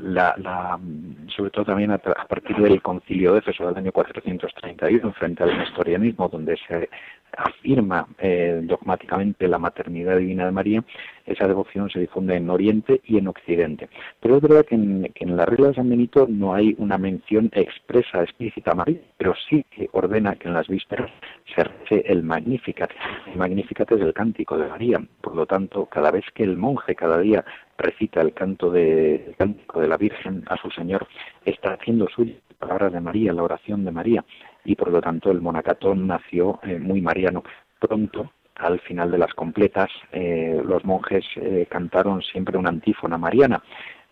la, sobre todo también a, partir del concilio de Éfeso del año 431 frente al nestorianismo donde se afirma eh, dogmáticamente la maternidad divina de María, esa devoción se difunde en Oriente y en Occidente. Pero es verdad que en, la regla de San Benito no hay una mención expresa, explícita a María, pero sí que ordena que en las vísperas se rece el Magnificat. El Magnificat es el cántico de María. Por lo tanto, cada vez que el monje cada día recita el canto de, cántico de la Virgen a su Señor, está haciendo suya palabras de María, la oración de María, y por lo tanto el monacatón nació eh, muy mariano. Pronto, al final de las completas, eh, los monjes eh, cantaron siempre una antífona mariana,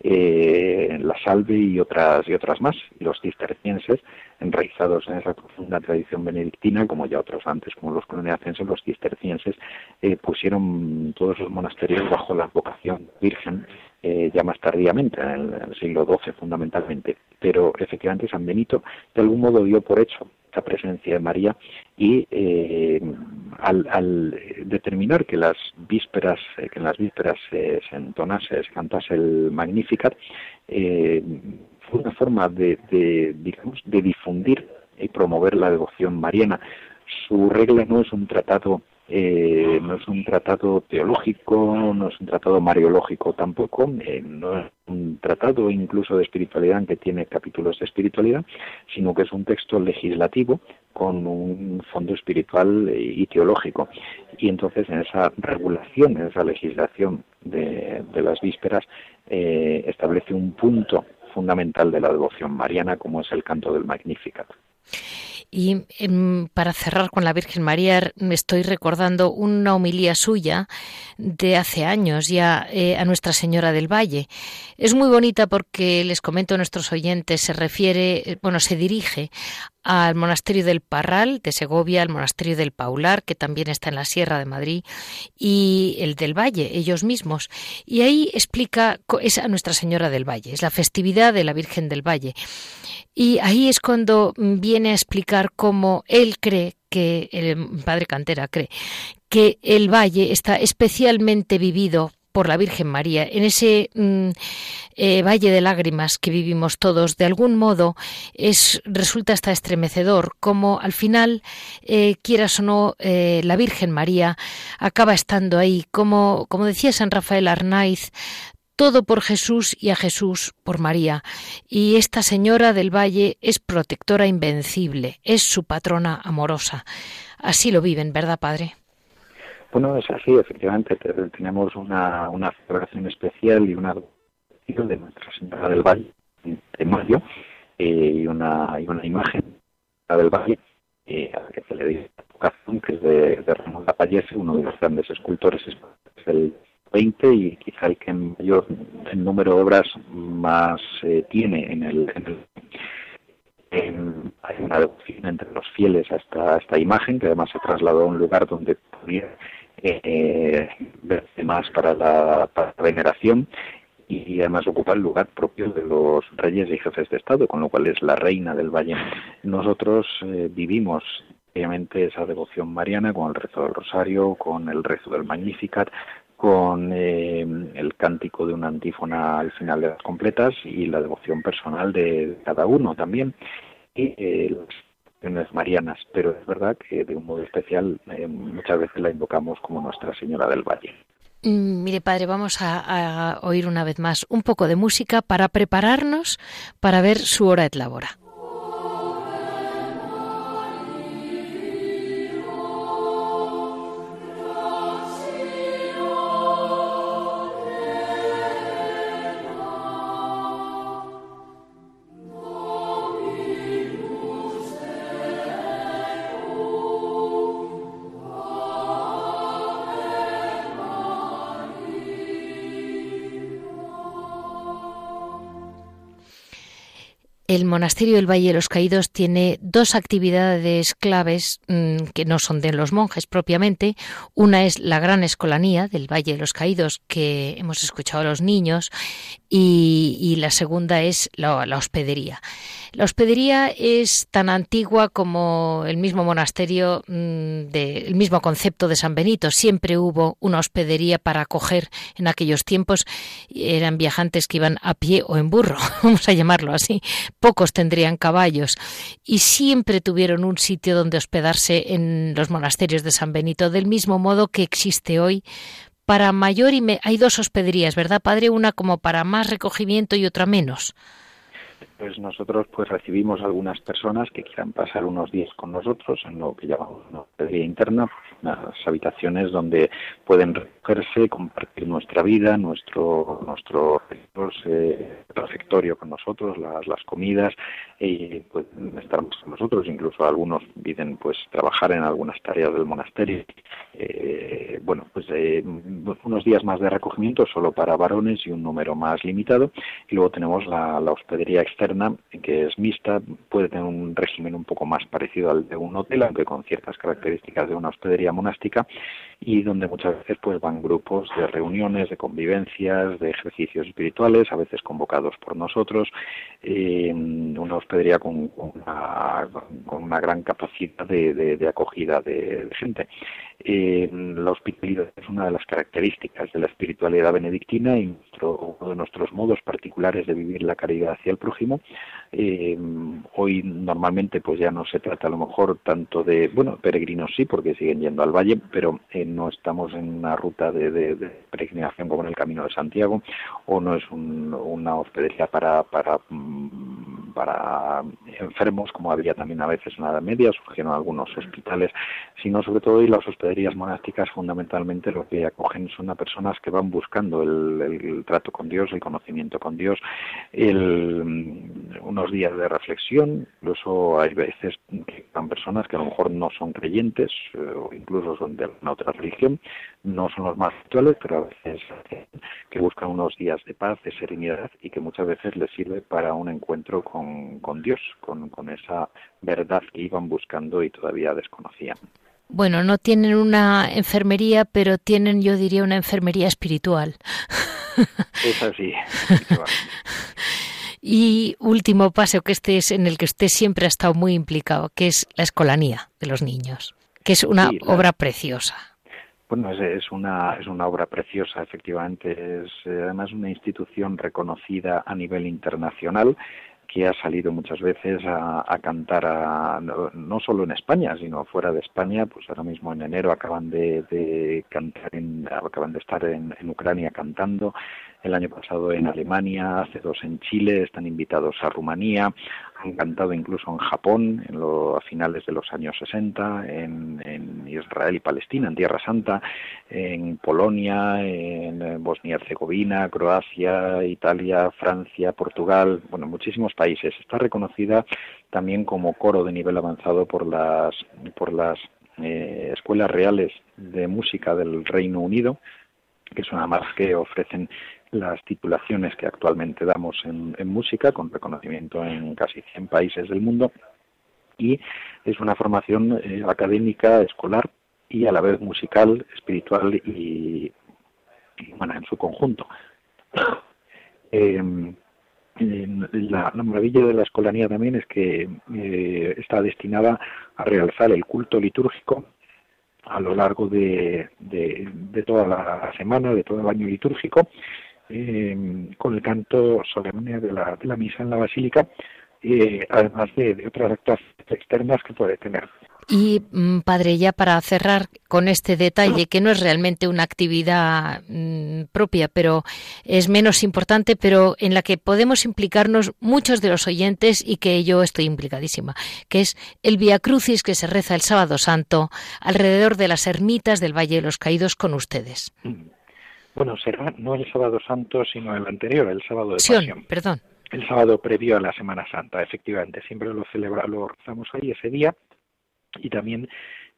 la salve y otras y otras más. Los cistercienses, enraizados en esa profunda tradición benedictina, como ya otros antes, como los coloniacenses, los cistercienses pusieron todos los monasterios bajo la vocación virgen eh, ya más tardíamente, en el, siglo XII fundamentalmente. Pero efectivamente San Benito de algún modo dio por hecho esa presencia de María y eh, al, determinar que las vísperas, eh, que en las vísperas se entonase, se cantase el Magnificat, fue una forma de, de, digamos, de difundir y promover la devoción mariana. Su regla no es un tratado eh, no es un tratado teológico, no es un tratado mariológico tampoco, eh, no es un tratado incluso de espiritualidad que tiene capítulos de espiritualidad, sino que es un texto legislativo con un fondo espiritual y teológico. Y entonces en esa regulación, en esa legislación de, las vísperas, eh, establece un punto fundamental de la devoción mariana como es el canto del Magnificat. Y em, para cerrar con la Virgen María, me estoy recordando una homilía suya de hace años ya eh, a Nuestra Señora del Valle. Es muy bonita porque, les comento a nuestros oyentes, se refiere, eh, bueno, se dirige al monasterio del Parral de Segovia, al monasterio del Paular, que también está en la Sierra de Madrid, y el del Valle, ellos mismos. Y ahí explica, es a Nuestra Señora del Valle, es la festividad de la Virgen del Valle. Y ahí es cuando viene a explicar cómo él cree que el padre Cantera cree que el valle está especialmente vivido por la Virgen María, en ese mm, eh, valle de lágrimas que vivimos todos, de algún modo es resulta hasta estremecedor como al final, eh, quieras o no, eh, la Virgen María acaba estando ahí, como, como decía San Rafael Arnaiz, todo por Jesús y a Jesús por María. Y esta Señora del Valle es protectora invencible, es su patrona amorosa. Así lo viven, ¿verdad, Padre? Bueno, es así, efectivamente. Tenemos una, una celebración especial y una de Nuestra Señora del Valle de mayo eh, y, una, y una imagen del Valle eh, a la que se le dice que es de, Ramón Lapallese, uno de los grandes escultores es el 20 y quizá el que mayor número de obras más eh, tiene en el, hay una devoción entre los fieles a esta, esta imagen que además se trasladó a un lugar donde podía eh, más para la, veneración y además ocupa el lugar propio de los reyes y jefes de Estado, con lo cual es la reina del valle. Nosotros eh, vivimos obviamente esa devoción mariana con el rezo del rosario, con el rezo del Magnificat, con eh, el cántico de una antífona al final de las completas y la devoción personal de cada uno también y eh, devociones marianas pero es verdad que de un modo especial eh, muchas veces la invocamos como Nuestra Señora del Valle mm, Mire, padre, vamos a, a, oír una vez más un poco de música para prepararnos para ver su hora et labora. El monasterio del Valle de los Caídos tiene dos actividades claves mm, que no son de los monjes propiamente. Una es la gran escolanía del Valle de los Caídos que hemos escuchado a los niños y, la segunda es la, hospedería. La hospedería es tan antigua como el mismo monasterio, mm, el mismo concepto de San Benito. Siempre hubo una hospedería para acoger en aquellos tiempos. Eran viajantes que iban a pie o en burro, <laughs> vamos a llamarlo así. Pocos tendrían caballos y siempre tuvieron un sitio donde hospedarse en los monasterios de San Benito, del mismo modo que existe hoy para mayor y hay dos hospederías, ¿verdad, padre? Una como para más recogimiento y otra menos. pues nosotros pues recibimos algunas personas que quieran pasar unos días con nosotros en lo que llamamos una hospedería interna, unas habitaciones donde pueden compartir nuestra vida, nuestro nuestro eh, refectorio con nosotros, las, las comidas, y pueden estar con nosotros, incluso algunos piden pues trabajar en algunas tareas del monasterio. Eh, bueno, pues eh, unos días más de recogimiento solo para varones y un número más limitado, y luego tenemos la, la hospedería externa que es mixta, puede tener un régimen un poco más parecido al de un hotel, aunque con ciertas características de una hospedería monástica, y donde muchas veces pues van grupos de reuniones, de convivencias, de ejercicios espirituales, a veces convocados por nosotros, eh, una con, una, gran capacidad de, acogida de, gente. Eh, la hospitalidad es una de las características de la espiritualidad benedictina y uno de nuestros modos particulares de vivir la caridad hacia el prójimo. Eh, hoy normalmente pues ya no se trata a lo mejor tanto de, bueno, peregrinos sí, porque siguen yendo al valle, pero no estamos en una ruta de, peregrinación como en el Camino de Santiago, o no es una hospedería para, para, mm, para enfermos, como había también a veces en la Edad Media, surgieron algunos hospitales, sino sobre todo y las hospederías monásticas fundamentalmente lo que acogen son a personas que van buscando el, trato con Dios, el conocimiento con Dios, unos días de reflexión, incluso hay veces que van personas que a lo mejor no son creyentes eh, o incluso son de una otra religión, no son los más actuales, pero a veces que buscan unos días de paz, de serenidad y que muchas veces les sirve para un encuentro con, con Dios, con, con esa verdad que iban buscando y todavía desconocían. Bueno, no tienen una enfermería, pero tienen, yo diría, una enfermería espiritual. Es así. <laughs> y último paso que este es en el que usted siempre ha estado muy implicado, que es la escolanía de los niños, que es una obra preciosa. Bueno, es, una, es una obra preciosa, efectivamente. Es eh, además una institución reconocida a nivel internacional que ha salido muchas veces a, cantar no, solo en España sino fuera de España pues ahora mismo en enero acaban de, cantar en, acaban de estar en, Ucrania cantando el año pasado en Alemania hace dos en Chile están invitados a Rumanía han cantado incluso en Japón en a finales de los años 60 en, Israel y Palestina en Tierra Santa en Polonia en Bosnia Herzegovina Croacia Italia Francia Portugal bueno muchísimos países. Está reconocida también como coro de nivel avanzado por las, por las eh, escuelas reales de música del Reino Unido, que son además que ofrecen las titulaciones que actualmente damos en, música, con reconocimiento en casi 100 países del mundo, y es una formación eh, académica, escolar y a la vez musical, espiritual y, bueno, en su conjunto. <coughs> Eh, la, maravilla de la escolanía también es que eh, está destinada a realzar el culto litúrgico a lo largo de, de, toda la semana, de todo el año litúrgico, eh, con el canto solemne de la, de la misa en la basílica, eh, además de, de otras actuaciones externas que puede tener. Y mm, padre, ya para cerrar con este detalle, que no es realmente una actividad mm, propia, pero es menos importante, pero en la que podemos implicarnos muchos de los oyentes y que yo estoy implicadísima, que es el Via Crucis que se reza el sábado santo alrededor de las ermitas del Valle de los Caídos con ustedes. Bueno, será no el sábado santo, sino el anterior, el sábado de Pasión. Perdón. El sábado previo a la Semana Santa, efectivamente. Siempre lo celebramos, lo rezamos ahí ese día y también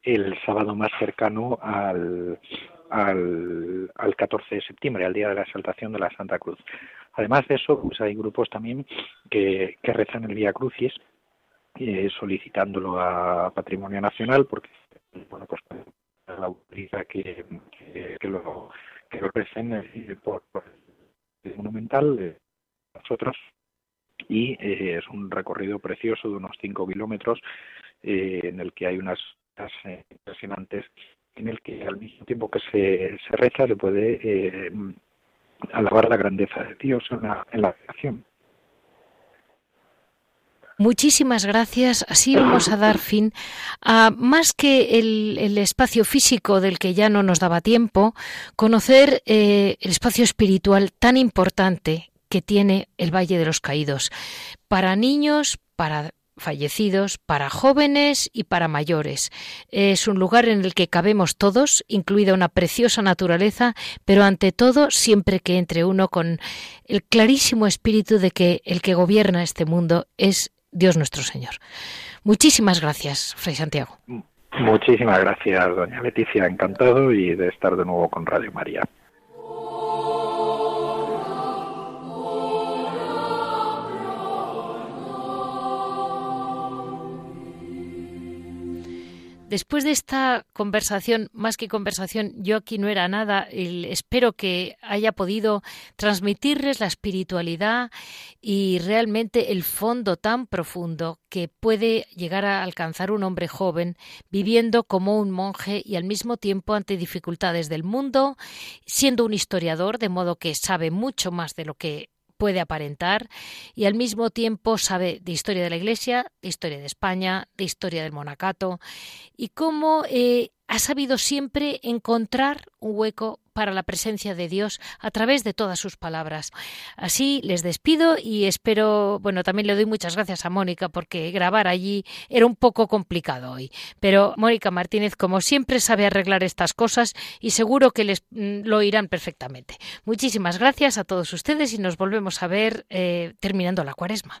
el sábado más cercano al, al, al 14 de septiembre, al día de la exaltación de la Santa Cruz. Además de eso, pues hay grupos también que, que rezan el Vía Crucis, eh, solicitándolo a Patrimonio Nacional, porque bueno, pues la autoridad que, que, que lo recen eh, por, el monumental, eh, nosotros, y eh, es un recorrido precioso de unos 5 kilómetros eh, en el que hay unas eh, impresionantes, en el que al mismo tiempo que se, se reza se puede alabar la grandeza de Dios en la, en la creación. Muchísimas gracias. Así vamos a dar fin a más que el, espacio físico del que ya no nos daba tiempo, conocer eh, el espacio espiritual tan importante que tiene el Valle de los Caídos, para niños, para fallecidos, para jóvenes y para mayores. Es un lugar en el que cabemos todos, incluida una preciosa naturaleza, pero ante todo siempre que entre uno con el clarísimo espíritu de que el que gobierna este mundo es Dios nuestro Señor. Muchísimas gracias, Fray Santiago. Muchísimas gracias, doña Leticia. Encantado y de estar de nuevo con Radio María. Después de esta conversación, más que conversación, yo aquí no era nada, espero que haya podido transmitirles la espiritualidad y realmente el fondo tan profundo que puede llegar a alcanzar un hombre joven viviendo como un monje y al mismo tiempo ante dificultades del mundo, siendo un historiador, de modo que sabe mucho más de lo que puede aparentar y al mismo tiempo sabe de historia de la Iglesia, de historia de España, de historia del monacato y cómo eh, ha sabido siempre encontrar un hueco para la presencia de Dios a través de todas sus palabras. Así les despido y espero, bueno, también le doy muchas gracias a Mónica porque grabar allí era un poco complicado hoy. Pero Mónica Martínez, como siempre, sabe arreglar estas cosas y seguro que les mm, lo irán perfectamente. Muchísimas gracias a todos ustedes y nos volvemos a ver eh, terminando la cuaresma.